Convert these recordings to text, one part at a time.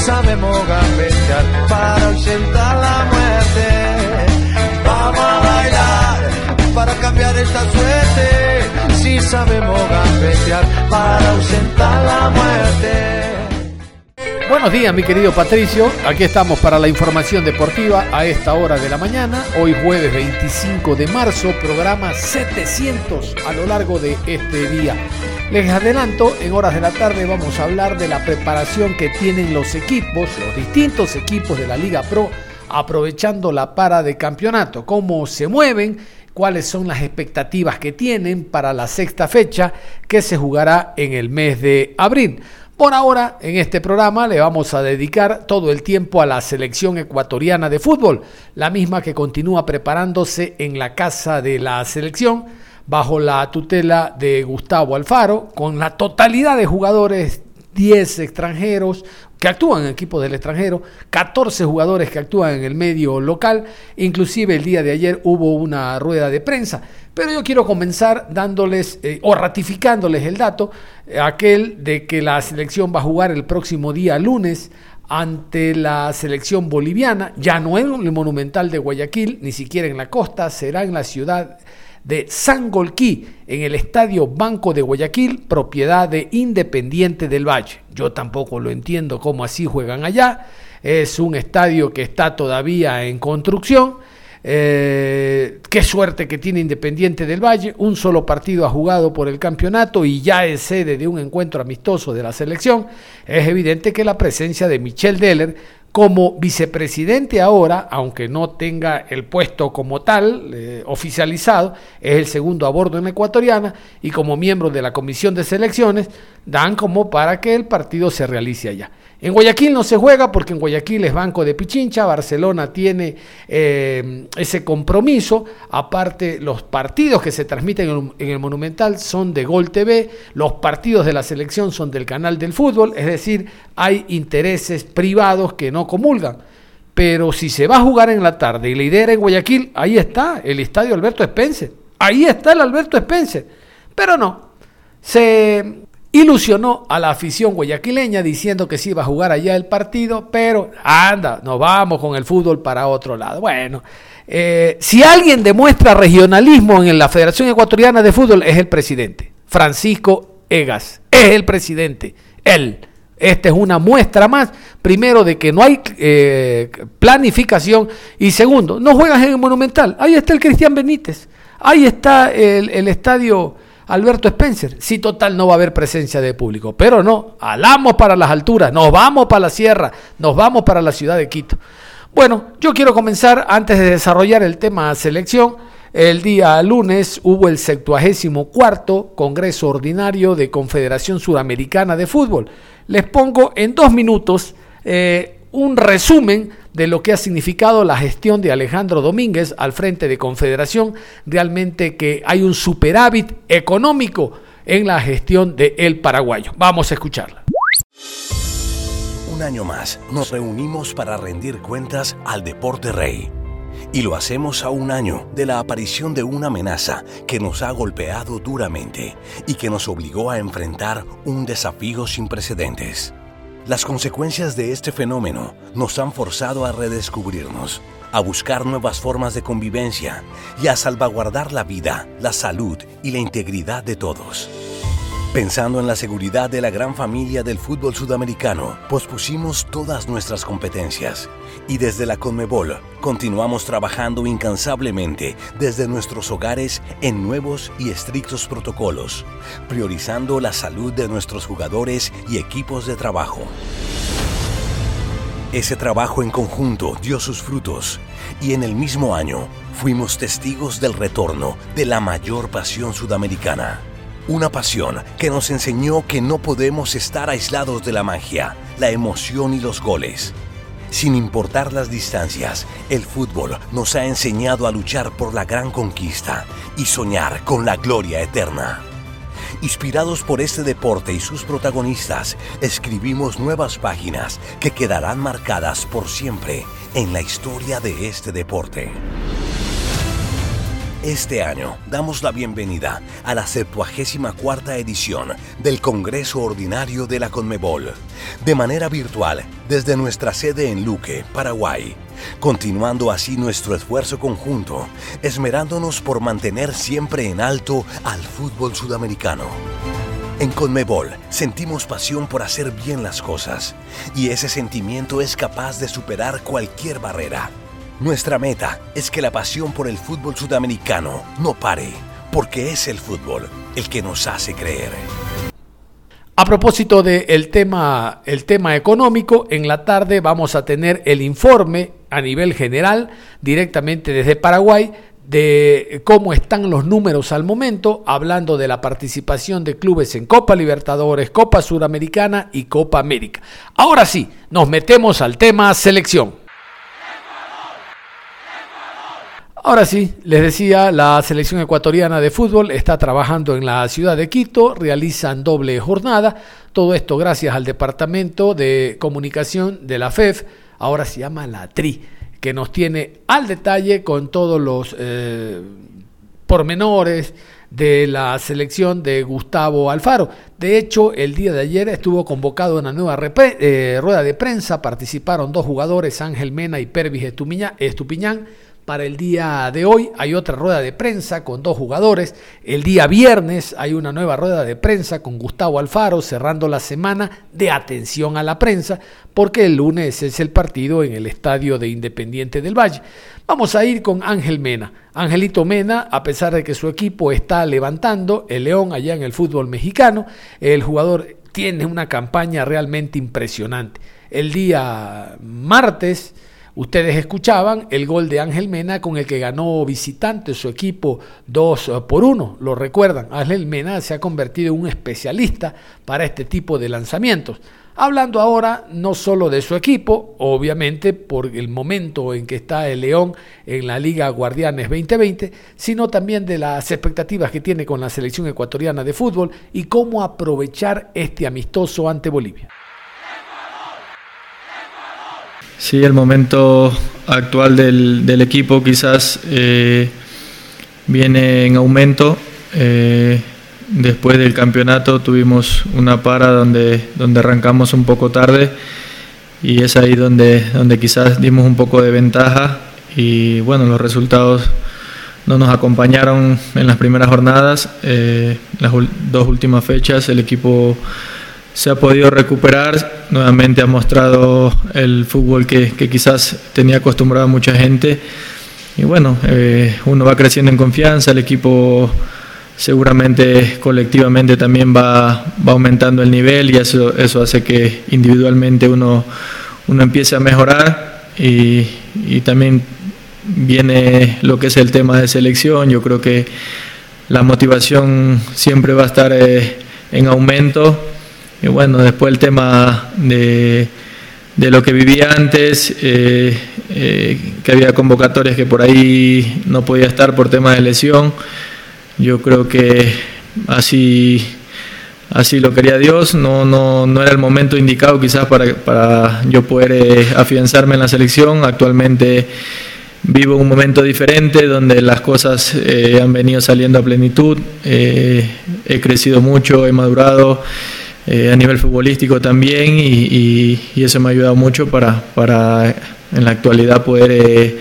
Sabemos gambetear para ausentar la muerte. Vamos a bailar para cambiar esta suerte. Si sabemos gambetear para ausentar la muerte. Buenos días, mi querido Patricio. Aquí estamos para la información deportiva a esta hora de la mañana. Hoy jueves 25 de marzo, programa 700 a lo largo de este día. Les adelanto, en horas de la tarde vamos a hablar de la preparación que tienen los equipos, los distintos equipos de la Liga Pro, aprovechando la para de campeonato, cómo se mueven, cuáles son las expectativas que tienen para la sexta fecha que se jugará en el mes de abril. Por ahora, en este programa le vamos a dedicar todo el tiempo a la selección ecuatoriana de fútbol, la misma que continúa preparándose en la casa de la selección bajo la tutela de Gustavo Alfaro, con la totalidad de jugadores, 10 extranjeros que actúan en equipos del extranjero, 14 jugadores que actúan en el medio local, inclusive el día de ayer hubo una rueda de prensa. Pero yo quiero comenzar dándoles eh, o ratificándoles el dato, eh, aquel de que la selección va a jugar el próximo día lunes ante la selección boliviana, ya no en el Monumental de Guayaquil, ni siquiera en la costa, será en la ciudad de Sangolquí en el Estadio Banco de Guayaquil, propiedad de Independiente del Valle. Yo tampoco lo entiendo cómo así juegan allá. Es un estadio que está todavía en construcción. Eh, qué suerte que tiene Independiente del Valle. Un solo partido ha jugado por el campeonato y ya es sede de un encuentro amistoso de la selección. Es evidente que la presencia de Michel Deller como vicepresidente ahora, aunque no tenga el puesto como tal eh, oficializado, es el segundo a bordo en ecuatoriana y como miembro de la comisión de selecciones, dan como para que el partido se realice allá. En Guayaquil no se juega porque en Guayaquil es Banco de Pichincha, Barcelona tiene eh, ese compromiso, aparte los partidos que se transmiten en el, Monumental son de Gol TV, los partidos de la selección son del canal del fútbol, es decir, hay intereses privados que no comulgan. Pero si se va a jugar en la tarde y la idea en Guayaquil, ahí está el estadio Alberto Spencer, ahí está el Alberto Spencer, pero no, se ilusionó a la afición guayaquileña diciendo que sí iba a jugar allá el partido, pero anda, nos vamos con el fútbol para otro lado. Bueno, eh, si alguien demuestra regionalismo en la Federación Ecuatoriana de Fútbol es el presidente, Francisco Egas, es el presidente, él. Esta es una muestra más, primero, de que no hay eh, planificación y segundo, no juegas en el Monumental. Ahí está el Cristian Benítez, ahí está el, el estadio Alberto Spencer. Sí, total, no va a haber presencia de público. Pero no, alamos para las alturas, nos vamos para la sierra, nos vamos para la ciudad de Quito. Bueno, yo quiero comenzar antes de desarrollar el tema selección. El día lunes hubo el 74 Congreso Ordinario de Confederación Suramericana de Fútbol. Les pongo en dos minutos eh, un resumen de lo que ha significado la gestión de Alejandro Domínguez al frente de Confederación. Realmente que hay un superávit económico en la gestión de El Paraguayo. Vamos a escucharla. Un año más nos reunimos para rendir cuentas al Deporte Rey. Y lo hacemos a un año de la aparición de una amenaza que nos ha golpeado duramente y que nos obligó a enfrentar un desafío sin precedentes las consecuencias de este fenómeno nos han forzado a redescubrirnos, a buscar nuevas formas de convivencia y a salvaguardar la vida, la salud y la integridad de todos. Pensando en la seguridad de la gran familia del fútbol sudamericano, pospusimos todas nuestras competencias y desde la Conmebol continuamos trabajando incansablemente desde nuestros hogares en nuevos y estrictos protocolos, priorizando la salud de nuestros jugadores y equipos de trabajo. Ese trabajo en conjunto dio sus frutos y en el mismo año fuimos testigos del retorno de la mayor pasión sudamericana. Una pasión que nos enseñó que no podemos estar aislados de la magia, la emoción y los goles. Sin importar las distancias, el fútbol nos ha enseñado a luchar por la gran conquista y soñar con la gloria eterna. Inspirados por este deporte y sus protagonistas, escribimos nuevas páginas que quedarán marcadas por siempre en la historia de este deporte. Este año damos la bienvenida a la 74 edición del Congreso Ordinario de la Conmebol, de manera virtual desde nuestra sede en Luque, Paraguay, continuando así nuestro esfuerzo conjunto, esmerándonos por mantener siempre en alto al fútbol sudamericano. En Conmebol sentimos pasión por hacer bien las cosas y ese sentimiento es capaz de superar cualquier barrera nuestra meta es que la pasión por el fútbol sudamericano no pare, porque es el fútbol el que nos hace creer. A propósito del tema, el tema económico, en la tarde vamos a tener el informe a nivel general, directamente desde Paraguay, de cómo están los números al momento, hablando de la participación de clubes en Copa Libertadores, Copa Suramericana y Copa América. Ahora sí, nos metemos al tema selección. Ahora sí, les decía, la selección ecuatoriana de fútbol está trabajando en la ciudad de Quito, realizan doble jornada, todo esto gracias al Departamento de Comunicación de la FEF, ahora se llama la TRI, que nos tiene al detalle con todos los eh, pormenores de la selección de Gustavo Alfaro. De hecho, el día de ayer estuvo convocado una nueva eh, rueda de prensa, participaron dos jugadores, Ángel Mena y Pervis Estupiñán para el día de hoy hay otra rueda de prensa con dos jugadores. El día viernes hay una nueva rueda de prensa con Gustavo Alfaro cerrando la semana de atención a la prensa porque el lunes es el partido en el estadio de Independiente del Valle. Vamos a ir con Ángel Mena. Angelito Mena, a pesar de que su equipo está levantando el León allá en el fútbol mexicano, el jugador tiene una campaña realmente impresionante. El día martes Ustedes escuchaban el gol de Ángel Mena con el que ganó visitante su equipo 2 eh, por 1. Lo recuerdan, Ángel Mena se ha convertido en un especialista para este tipo de lanzamientos. Hablando ahora no solo de su equipo, obviamente por el momento en que está el León en la Liga Guardianes 2020, sino también de las expectativas que tiene con la selección ecuatoriana de fútbol y cómo aprovechar este amistoso ante Bolivia. Sí, el momento actual del, equipo quizás eh, viene en aumento. Eh, después del campeonato tuvimos una para donde, donde arrancamos un poco tarde y es ahí donde, donde quizás dimos un poco de ventaja y bueno, los resultados no nos acompañaron en las primeras jornadas. Eh, las dos últimas fechas el equipo se ha podido recuperar, nuevamente ha mostrado el fútbol que, quizás tenía acostumbrado mucha gente. Y bueno, eh, uno va creciendo en confianza, el equipo seguramente colectivamente también va, va aumentando el nivel y eso, eso hace que individualmente uno, uno empiece a mejorar y, y también viene lo que es el tema de selección. Yo creo que la motivación siempre va a estar eh, en aumento y bueno, después el tema de, de lo que vivía antes, eh, eh, que había convocatorias que por ahí no podía estar por tema de lesión. Yo creo que así, así lo quería Dios, no, no, no era el momento indicado quizás para, para yo poder eh, afianzarme en la selección. Actualmente vivo un momento diferente donde las cosas han venido saliendo a plenitud, he crecido mucho, he madurado. Eh, a nivel futbolístico también y, eso me ha ayudado mucho para, para en la actualidad poder eh,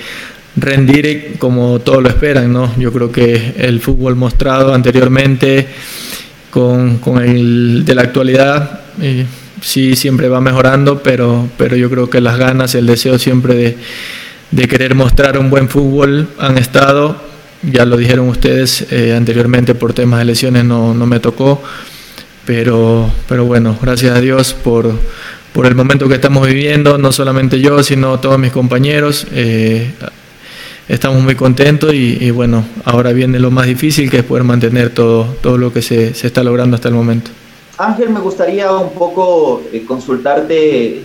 rendir como todos lo esperan. ¿no? Yo creo que el fútbol mostrado anteriormente con, con el de la actualidad eh, sí siempre va mejorando, pero, pero yo creo que las ganas, el deseo siempre de, de querer mostrar un buen fútbol han estado. Ya lo dijeron ustedes anteriormente por temas de lesiones no, no me tocó pero, pero bueno, gracias a Dios por, por el momento que estamos viviendo, no solamente yo, sino todos mis compañeros. Eh, estamos muy contentos y, bueno, ahora viene lo más difícil que es poder mantener todo, todo lo que se, se está logrando hasta el momento. Ángel, me gustaría un poco eh, consultarte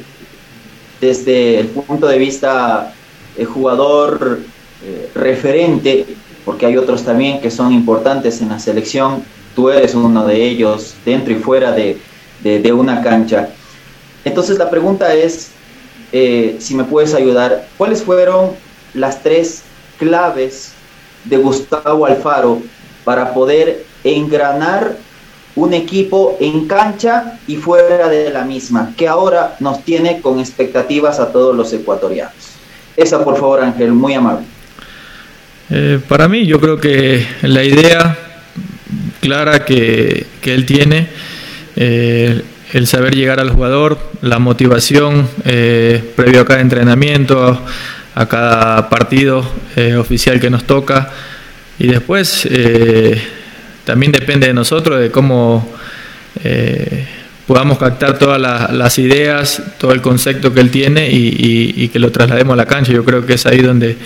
desde el punto de vista el jugador eh, referente, porque hay otros también que son importantes en la selección. Tú eres uno de ellos, dentro y fuera de, de, una cancha. Entonces la pregunta es, eh, si me puedes ayudar, ¿cuáles fueron las tres claves de Gustavo Alfaro para poder engranar un equipo en cancha y fuera de la misma, que ahora nos tiene con expectativas a todos los ecuatorianos. Esa, por favor, Ángel, muy amable. Eh, para mí, yo creo que la idea clara que, él tiene, eh, el saber llegar al jugador, la motivación eh, previo a cada entrenamiento, a, cada partido oficial que nos toca, y después también depende de nosotros, de cómo eh, podamos captar todas las, ideas, todo el concepto que él tiene y, que lo traslademos a la cancha. Yo creo que es ahí donde,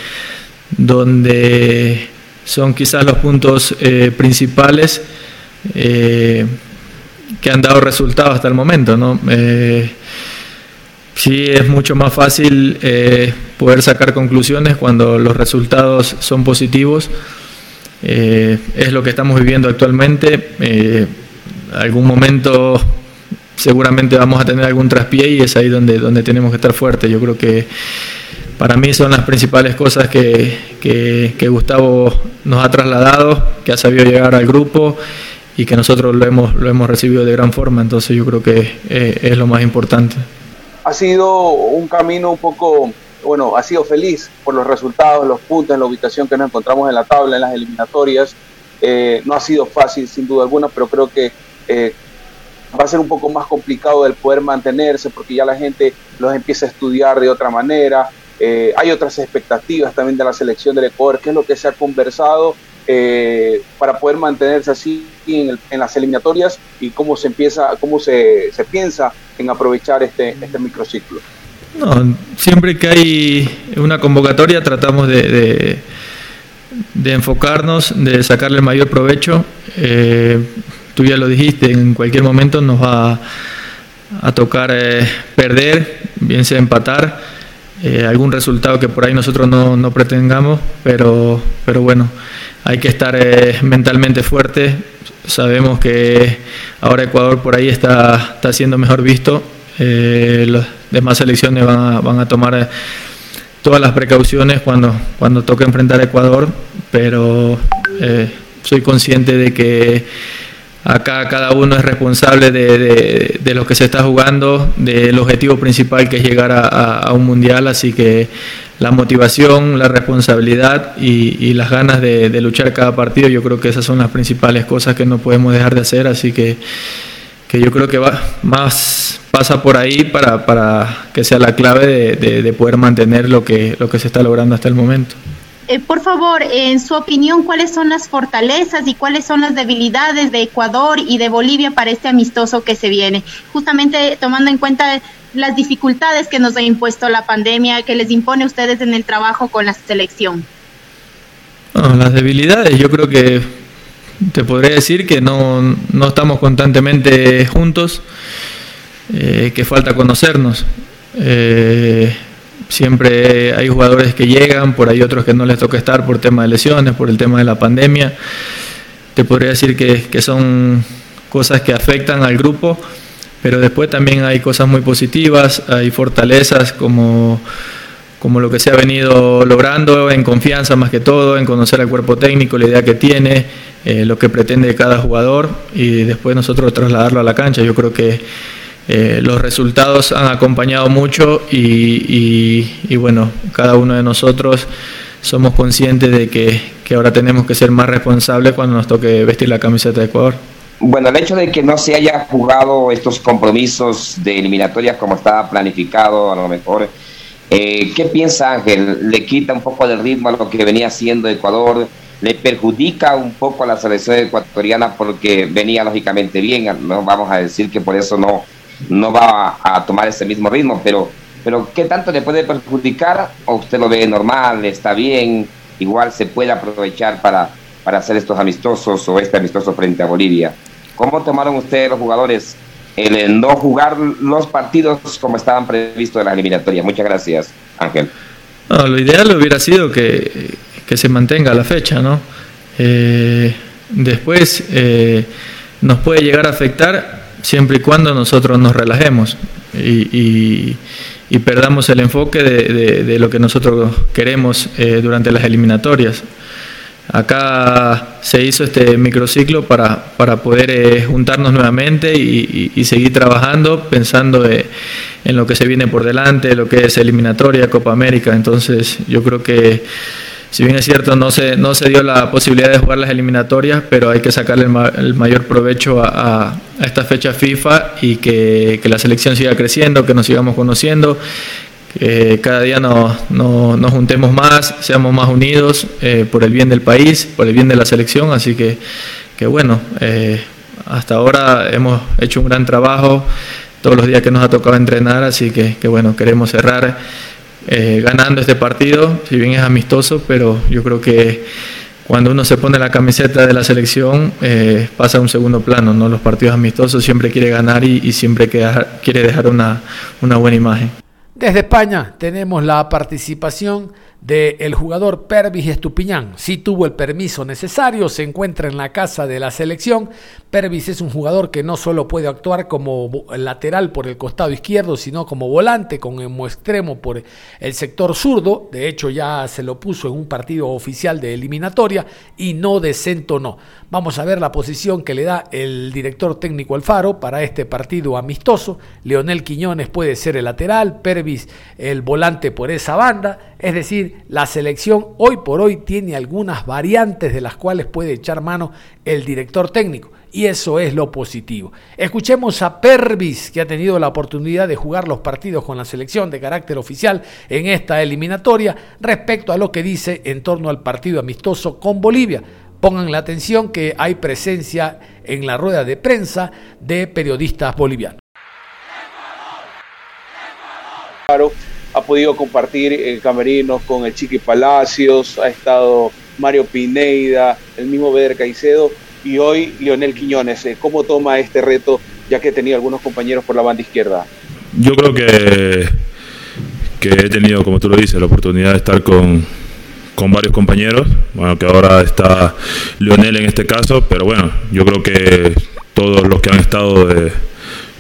donde son quizás los puntos eh, principales eh, que han dado resultados hasta el momento. ¿no? sí es mucho más fácil poder sacar conclusiones cuando los resultados son positivos eh, es lo que estamos viviendo actualmente. Eh, algún momento seguramente vamos a tener algún traspié y es ahí donde, donde tenemos que estar fuertes. Yo creo que para mí son las principales cosas que, Gustavo nos ha trasladado, que ha sabido llegar al grupo y que nosotros lo hemos, lo hemos recibido de gran forma. Entonces yo creo que eh, es lo más importante. Ha sido un camino un poco bueno, ha sido feliz por los resultados, los puntos, la ubicación que nos encontramos en la tabla, en las eliminatorias. Eh, no ha sido fácil, sin duda alguna, pero creo que eh, va a ser un poco más complicado el poder mantenerse porque ya la gente los empieza a estudiar de otra manera. Eh, hay otras expectativas también de la selección del Ecuador, que es lo que se ha conversado para poder mantenerse así en, las eliminatorias y cómo se empieza, cómo se, piensa en aprovechar este, este microciclo. No, siempre que hay una convocatoria tratamos de, de, enfocarnos, de sacarle el mayor provecho. Eh, tú ya lo dijiste, en cualquier momento nos va a tocar eh, perder, bien sea empatar, eh, algún resultado que por ahí nosotros no, no pretendamos, pero, pero bueno, hay que estar mentalmente fuerte. Sabemos que ahora Ecuador por ahí está, está siendo mejor visto eh, las demás selecciones van a, van a tomar eh, todas las precauciones cuando, cuando toque enfrentar a Ecuador, pero eh, soy consciente de que acá cada uno es responsable de, de, lo que se está jugando, del objetivo principal que es llegar a, un mundial, así que la motivación, la responsabilidad y, las ganas de, de, luchar cada partido, yo creo que esas son las principales cosas que no podemos dejar de hacer, así que, que yo creo que va más pasa por ahí para, para que sea la clave de, de, poder mantener lo que, lo que se está logrando hasta el momento. Eh, por favor, en su opinión, ¿cuáles son las fortalezas y cuáles son las debilidades de Ecuador y de Bolivia para este amistoso que se viene? Justamente tomando en cuenta las dificultades que nos ha impuesto la pandemia, que les impone a ustedes en el trabajo con la selección. las debilidades, yo creo que te podría decir que no, no estamos constantemente juntos. Eh, que falta conocernos. Eh, siempre hay jugadores que llegan, por ahí otros que no les toca estar por tema de lesiones, por el tema de la pandemia. Te podría decir que, que son cosas que afectan al grupo, pero después también hay cosas muy positivas, hay fortalezas como, como lo que se ha venido logrando en confianza más que todo, en conocer al cuerpo técnico, la idea que tiene, eh, lo que pretende cada jugador y después nosotros trasladarlo a la cancha. Yo creo que eh, los resultados han acompañado mucho y, bueno, cada uno de nosotros somos conscientes de que, ahora tenemos que ser más responsables cuando nos toque vestir la camiseta de Ecuador. Bueno, el hecho de que no se haya jugado estos compromisos de eliminatorias como estaba planificado, a lo mejor, eh, ¿qué piensa Ángel? ¿Le quita un poco de ritmo a lo que venía haciendo Ecuador? ¿Le perjudica un poco a la selección ecuatoriana porque venía lógicamente bien? No vamos a decir que por eso no, no va a, tomar ese mismo ritmo, pero, pero ¿qué tanto le puede perjudicar? ¿O usted lo ve normal, está bien, igual se puede aprovechar para, para hacer estos amistosos o este amistoso frente a Bolivia? ¿Cómo tomaron ustedes los jugadores el no jugar los partidos como estaban previstos en la eliminatoria? Muchas gracias, Ángel. lo ideal hubiera sido que, que se mantenga la fecha, ¿no? Eh, después eh, nos puede llegar a afectar siempre y cuando nosotros nos relajemos y, perdamos el enfoque de, lo que nosotros queremos eh, durante las eliminatorias. Acá se hizo este microciclo para, para poder juntarnos nuevamente y, seguir trabajando pensando en lo que se viene por delante, lo que es eliminatoria, Copa América. Entonces yo creo que si bien es cierto, no se, no se dio la posibilidad de jugar las eliminatorias, pero hay que sacarle el, mayor provecho a, esta fecha FIFA y que, la selección siga creciendo, que nos sigamos conociendo, que cada día nos, nos juntemos más, seamos más unidos eh, por el bien del país, por el bien de la selección. Así que, que bueno, eh, hasta ahora hemos hecho un gran trabajo todos los días que nos ha tocado entrenar, así que, que bueno, queremos cerrar eh, ganando este partido, si bien es amistoso, pero yo creo que cuando uno se pone la camiseta de la selección eh, pasa a un segundo plano, ¿no? Los partidos amistosos siempre quiere ganar y, siempre quiere dejar una, una buena imagen. Desde España tenemos la participación del jugador Pervis Estupiñán. Sí tuvo el permiso necesario, se encuentra en la casa de la selección. Pervis es un jugador que no solo puede actuar como lateral por el costado izquierdo, sino como volante, con extremo por el sector zurdo. De hecho, ya se lo puso en un partido oficial de eliminatoria y no de centro no. Vamos a ver la posición que le da el director técnico Alfaro para este partido amistoso. Leonel Quiñones puede ser el lateral, Pervis el volante por esa banda. Es decir, la selección hoy por hoy tiene algunas variantes de las cuales puede echar mano el director técnico. Y eso es lo positivo. Escuchemos a Pervis, que ha tenido la oportunidad de jugar los partidos con la selección de carácter oficial en esta eliminatoria, respecto a lo que dice en torno al partido amistoso con Bolivia. Pongan la atención que hay presencia en la rueda de prensa de periodistas bolivianos. Ha podido compartir el camerino con el Chiqui Palacios, ha estado Mario Pineida, el mismo Beder Caicedo y hoy Lionel Quiñones. Eh, ¿Cómo toma este reto ya que he tenido algunos compañeros por la banda izquierda? Yo creo que, que he tenido, como tú lo dices, la oportunidad de estar con, con varios compañeros, bueno, que ahora está Lionel en este caso, pero bueno, yo creo que todos los que han estado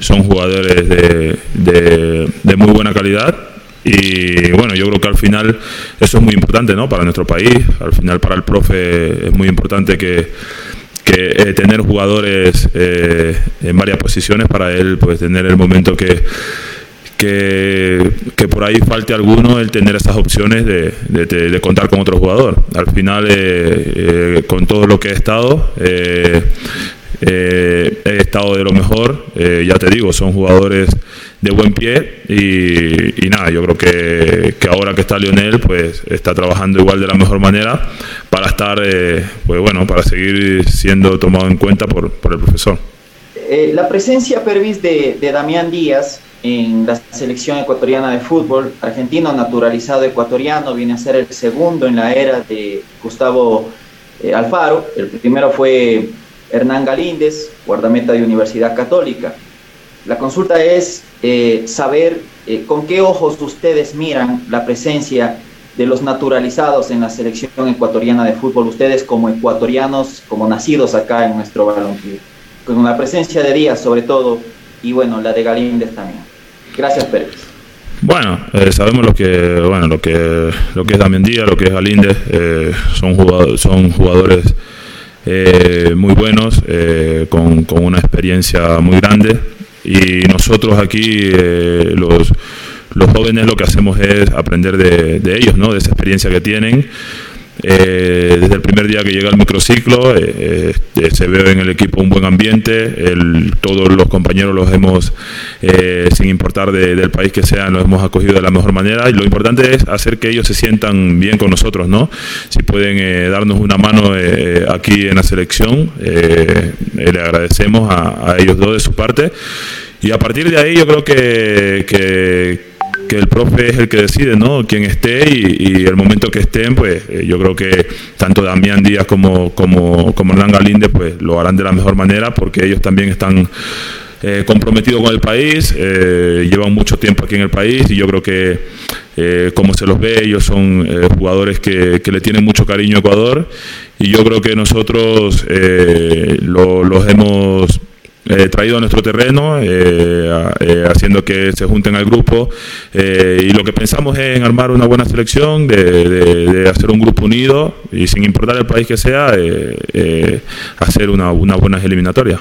son jugadores de, de, muy buena calidad y bueno, yo creo que al final eso es muy importante ¿no? para nuestro país, al final para el profe es muy importante que, que eh, tener jugadores eh, en varias posiciones para él pues tener el momento que que, por ahí falte alguno el tener esas opciones de, de, contar con otro jugador. Al final, eh, eh, con todo lo que he estado, eh, he estado de lo mejor. ya te digo, son jugadores de buen pie y, nada, yo creo que, que, ahora que está Lionel, pues está trabajando igual de la mejor manera para estar, pues bueno, para seguir siendo tomado en cuenta por, por el profesor. la presencia, Pervis, de, de Damián Díaz en la selección ecuatoriana de fútbol, argentino naturalizado ecuatoriano, viene a ser el segundo en la era de Gustavo eh, Alfaro. El primero fue Hernán Galíndez, guardameta de Universidad Católica. La consulta es eh, saber eh, con qué ojos ustedes miran la presencia de los naturalizados en la selección ecuatoriana de fútbol, ustedes como ecuatorianos, como nacidos acá en nuestro balompié, con la presencia de Díaz sobre todo, y bueno, la de Galíndez también. Gracias, Pérez. Bueno, eh, sabemos lo que bueno lo que lo que es Damián Díaz, lo que es Galíndez, son jugadores, son jugadores eh, muy buenos, con, con, una experiencia muy grande y nosotros aquí los, los jóvenes lo que hacemos es aprender de, de ellos, ¿no? de esa experiencia que tienen eh, desde el primer día que llega el microciclo, eh, eh, se ve en el equipo un buen ambiente, todos los compañeros los hemos, sin importar del país que sean, los hemos acogido de la mejor manera y lo importante es hacer que ellos se sientan bien con nosotros, ¿no? Si pueden darnos una mano aquí en la selección, le agradecemos a, ellos dos de su parte. Y a partir de ahí yo creo que, que, que el profe es el que decide, ¿no? Quién esté y, el momento que estén, pues eh, yo creo que tanto Damián Díaz como, como, como Hernán Galinde, pues lo harán de la mejor manera porque ellos también están eh, comprometidos con el país, eh, llevan mucho tiempo aquí en el país y yo creo que como se los ve, ellos son jugadores que, le tienen mucho cariño a Ecuador y yo creo que nosotros los hemos eh, traído a nuestro terreno, eh, eh, haciendo que se junten al grupo. y lo que pensamos es en armar una buena selección, de, hacer un grupo unido y sin importar el país que sea, hacer una, una buena eliminatoria.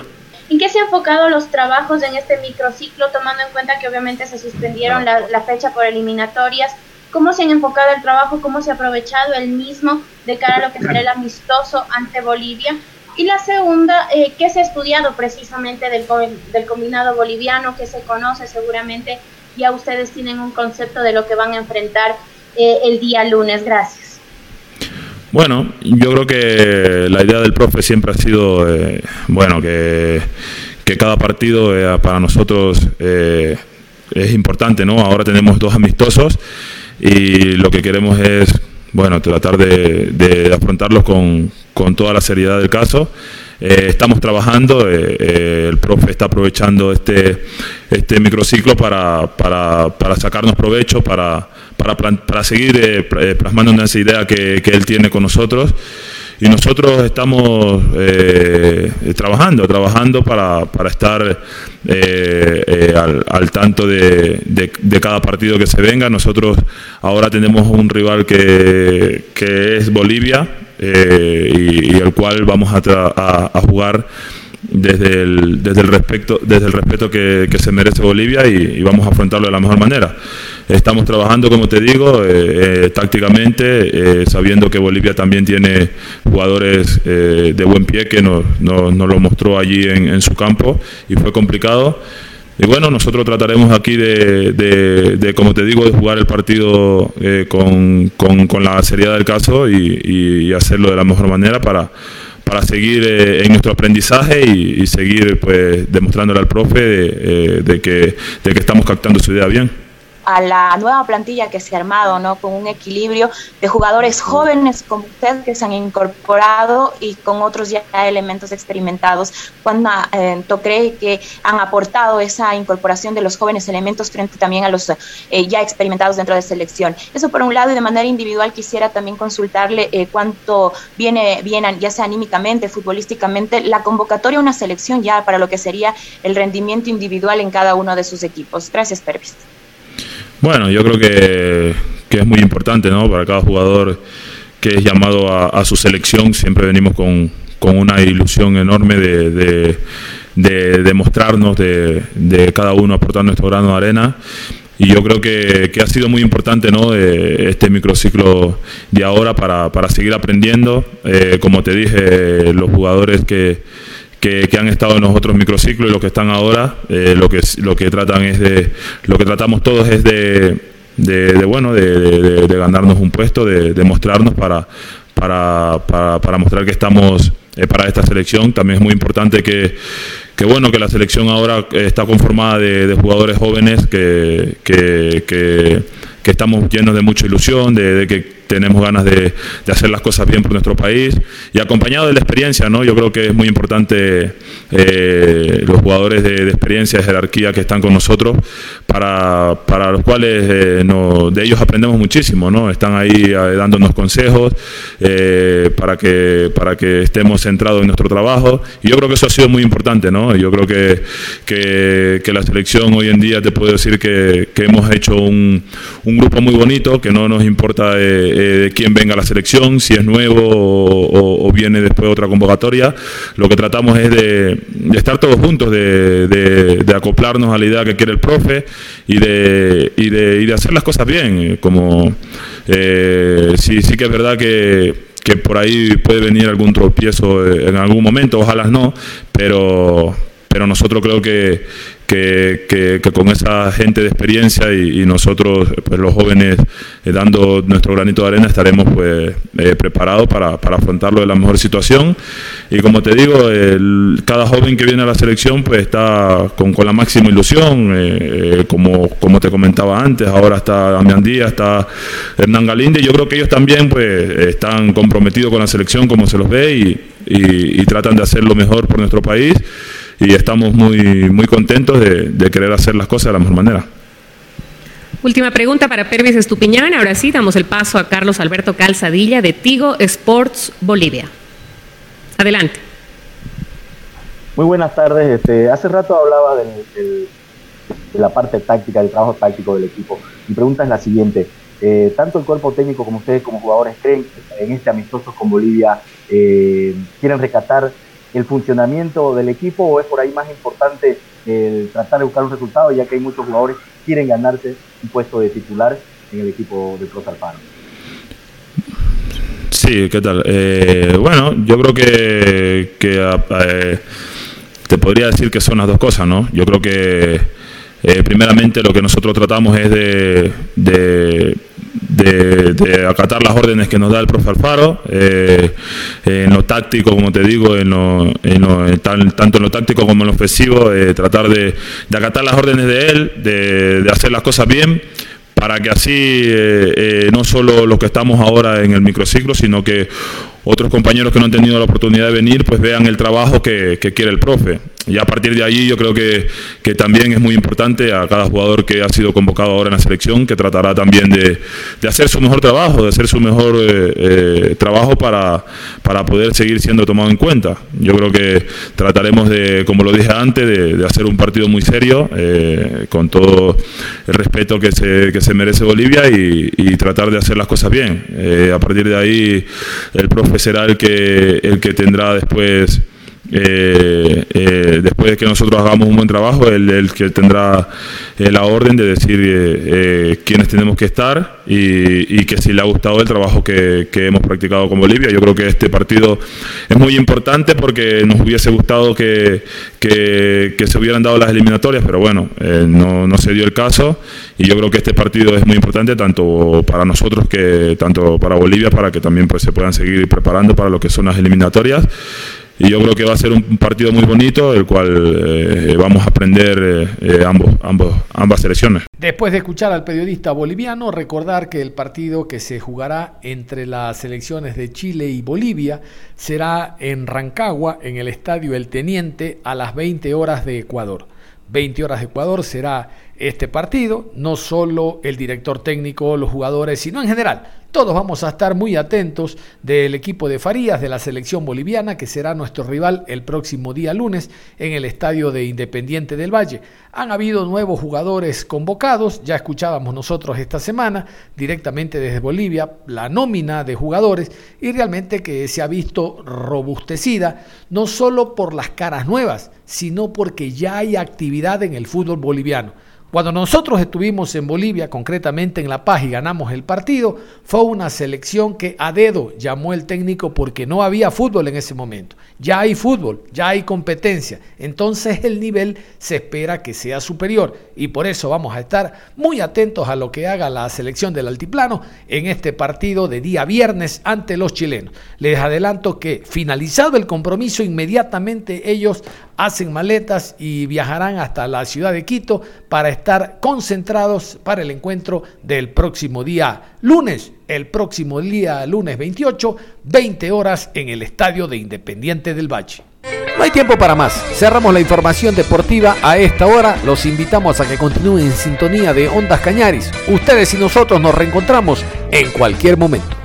¿En qué se han enfocado los trabajos en este microciclo, tomando en cuenta que obviamente se suspendieron la, la, fecha por eliminatorias? ¿Cómo se han enfocado el trabajo? ¿Cómo se ha aprovechado el mismo de cara a lo que será el amistoso ante Bolivia? Y la segunda, eh, ¿qué se ha estudiado precisamente del, del combinado boliviano, que se conoce seguramente, ya ustedes tienen un concepto de lo que van a enfrentar eh, el día lunes. Gracias. Bueno, yo creo que la idea del profe siempre ha sido, eh, bueno, que, que, cada partido eh, para nosotros es importante, ¿no? Ahora tenemos dos amistosos y lo que queremos es bueno, tratar de, afrontarlos con, toda la seriedad del caso. Eh, estamos trabajando, eh, eh, el profe está aprovechando este, este microciclo para, para, para sacarnos provecho, para, para, para seguir plasmando esa idea que, que él tiene con nosotros y nosotros estamos eh, trabajando, trabajando para, para estar eh, eh, al, tanto de, de, cada partido que se venga. Nosotros ahora tenemos un rival que, que es Bolivia y, el cual vamos a, a, jugar desde el, desde el, respeto, desde el respeto que, que se merece Bolivia y, y vamos a afrontarlo de la mejor manera. Estamos trabajando, como te digo, eh, eh, tácticamente, eh, sabiendo que Bolivia también tiene jugadores de buen pie que nos, lo mostró allí en, su campo y fue complicado. Y bueno, nosotros trataremos aquí de, como te digo, de jugar el partido con, con, la seriedad del caso y, hacerlo de la mejor manera para, para seguir en nuestro aprendizaje y, seguir pues demostrándole al profe de, que, de que estamos captando su idea bien a la nueva plantilla que se ha armado, ¿no? Con un equilibrio de jugadores jóvenes como usted que se han incorporado y con otros ya elementos experimentados. ¿Cuándo eh, cree que han aportado esa incorporación de los jóvenes elementos frente también a los eh, ya experimentados dentro de selección? Eso por un lado y de manera individual quisiera también consultarle eh, cuánto viene bien, ya sea anímicamente, futbolísticamente, la convocatoria a una selección ya para lo que sería el rendimiento individual en cada uno de sus equipos. Gracias, Pervis. Bueno, yo creo que, es muy importante ¿no? para cada jugador que es llamado a, su selección. Siempre venimos con, una ilusión enorme de, de, de, de, cada uno aportar nuestro grano de arena. Y yo creo que, ha sido muy importante ¿no? este microciclo de ahora para, para seguir aprendiendo. Eh, como te dije, los jugadores que, que, han estado en los otros microciclos y los que están ahora, eh, lo que lo que tratan es de, lo que tratamos todos es de, de, bueno, de, ganarnos un puesto, de, mostrarnos para, para, para, mostrar que estamos eh, para esta selección. También es muy importante que, que bueno, que la selección ahora está conformada de, jugadores jóvenes que, que, que, estamos llenos de mucha ilusión, de que tenemos ganas de, hacer las cosas bien por nuestro país y acompañado de la experiencia, ¿no? Yo creo que es muy importante eh, los jugadores de, experiencia, de jerarquía que están con nosotros, para, para los cuales eh, de ellos aprendemos muchísimo, ¿no? Están ahí eh, dándonos consejos para, que, para que estemos centrados en nuestro trabajo y yo creo que eso ha sido muy importante, ¿no? Yo creo que, que, la selección hoy en día te puedo decir que, hemos hecho un, un, grupo muy bonito, que no nos importa eh, quién venga a la selección, si es nuevo o, viene después de otra convocatoria. Lo que tratamos es de, estar todos juntos, de, acoplarnos a la idea que quiere el profe y de, y de, hacer las cosas bien. Como Eh, sí, que es verdad que por ahí puede venir algún tropiezo en algún momento, ojalá no, pero nosotros creo que, que, con esa gente de experiencia y, nosotros, pues los jóvenes, eh, dando nuestro granito de arena, estaremos pues eh, preparados para, afrontarlo de la mejor situación. Y como te digo, cada joven que viene a la selección pues está con, la máxima ilusión, eh, como, como te comentaba antes, ahora está Damián Díaz, está Hernán Galinde, yo creo que ellos también pues están comprometidos con la selección como se los ve y, y tratan de hacer lo mejor por nuestro país y estamos muy, muy contentos de, querer hacer las cosas de la mejor manera. Última pregunta para Pervis Estupiñán. Ahora sí, damos el paso a Carlos Alberto Calzadilla de Tigo Sports Bolivia. Adelante. Muy buenas tardes. Este, hace rato hablaba de la parte táctica, del trabajo táctico del equipo. Mi pregunta es la siguiente. Eh, tanto el cuerpo técnico como ustedes como jugadores creen que en este amistoso con Bolivia eh, quieren rescatar el funcionamiento del equipo o es por ahí más importante el tratar de buscar un resultado ya que hay muchos jugadores que quieren ganarse un puesto de titular en el equipo de Pro Alpano? Sí, ¿qué tal? Eh, bueno, yo creo que, eh, te podría decir que son las dos cosas, ¿no? Yo creo que eh, primeramente lo que nosotros tratamos es de, acatar las órdenes que nos da el profe Alfaro, eh, en lo táctico, como te digo, en lo, tanto en lo táctico como en lo ofensivo, eh, tratar de, acatar las órdenes de él, de, hacer las cosas bien para que así eh, no solo los que estamos ahora en el microciclo, sino que otros compañeros que no han tenido la oportunidad de venir, pues vean el trabajo que, que quiere el profe y a partir de allí yo creo que, que, también es muy importante a cada jugador que ha sido convocado ahora en la selección, que tratará también de, de hacer su mejor trabajo, de hacer su mejor eh, eh, trabajo para, para poder seguir siendo tomado en cuenta. Yo creo que trataremos de, como lo dije antes, de, de hacer un partido muy serio, eh, con todo el respeto que se, que se merece Bolivia y, y, tratar de hacer las cosas bien. a partir de ahí el profe será el que, el que tendrá después eh, eh, después de que nosotros hagamos un buen trabajo, él, el que tendrá eh, la orden de decir eh, quiénes tenemos que estar y, que si le ha gustado el trabajo que, hemos practicado con Bolivia. Yo creo que este partido es muy importante porque nos hubiese gustado que, se hubieran dado las eliminatorias, pero bueno, no, no, se dio el caso y yo creo que este partido es muy importante tanto para nosotros que tanto para Bolivia para que también pues se puedan seguir preparando para lo que son las eliminatorias y yo creo que va a ser un partido muy bonito, el cual eh, vamos a aprender eh, eh, ambos, ambos, ambas selecciones. Después de escuchar al periodista boliviano, recordar que el partido que se jugará entre las selecciones de Chile y Bolivia será en Rancagua, en el Estadio El Teniente, a las 20 horas de Ecuador. 20 horas de Ecuador será este partido, no solo el director técnico, los jugadores, sino en general todos vamos a estar muy atentos del equipo de Farías, de la selección boliviana, que será nuestro rival el próximo día lunes en el estadio de Independiente del Valle. Han habido nuevos jugadores convocados, ya escuchábamos nosotros esta semana directamente desde Bolivia la nómina de jugadores y realmente que se ha visto robustecida, no solo por las caras nuevas, sino porque ya hay actividad en el fútbol boliviano. Cuando nosotros estuvimos en Bolivia, concretamente en La Paz, y ganamos el partido, fue una selección que a dedo llamó el técnico porque no había fútbol en ese momento. Ya hay fútbol, ya hay competencia. Entonces el nivel se espera que sea superior y por eso vamos a estar muy atentos a lo que haga la selección del altiplano en este partido de día viernes ante los chilenos. Les adelanto que finalizado el compromiso, inmediatamente ellos hacen maletas y viajarán hasta la ciudad de Quito para estar concentrados para el encuentro del próximo día lunes, el próximo día lunes 28, 20 horas en el Estadio de Independiente del Valle. No hay tiempo para más. Cerramos la información deportiva a esta hora. Los invitamos a que continúen en sintonía de Ondas Cañaris. Ustedes y nosotros nos reencontramos en cualquier momento.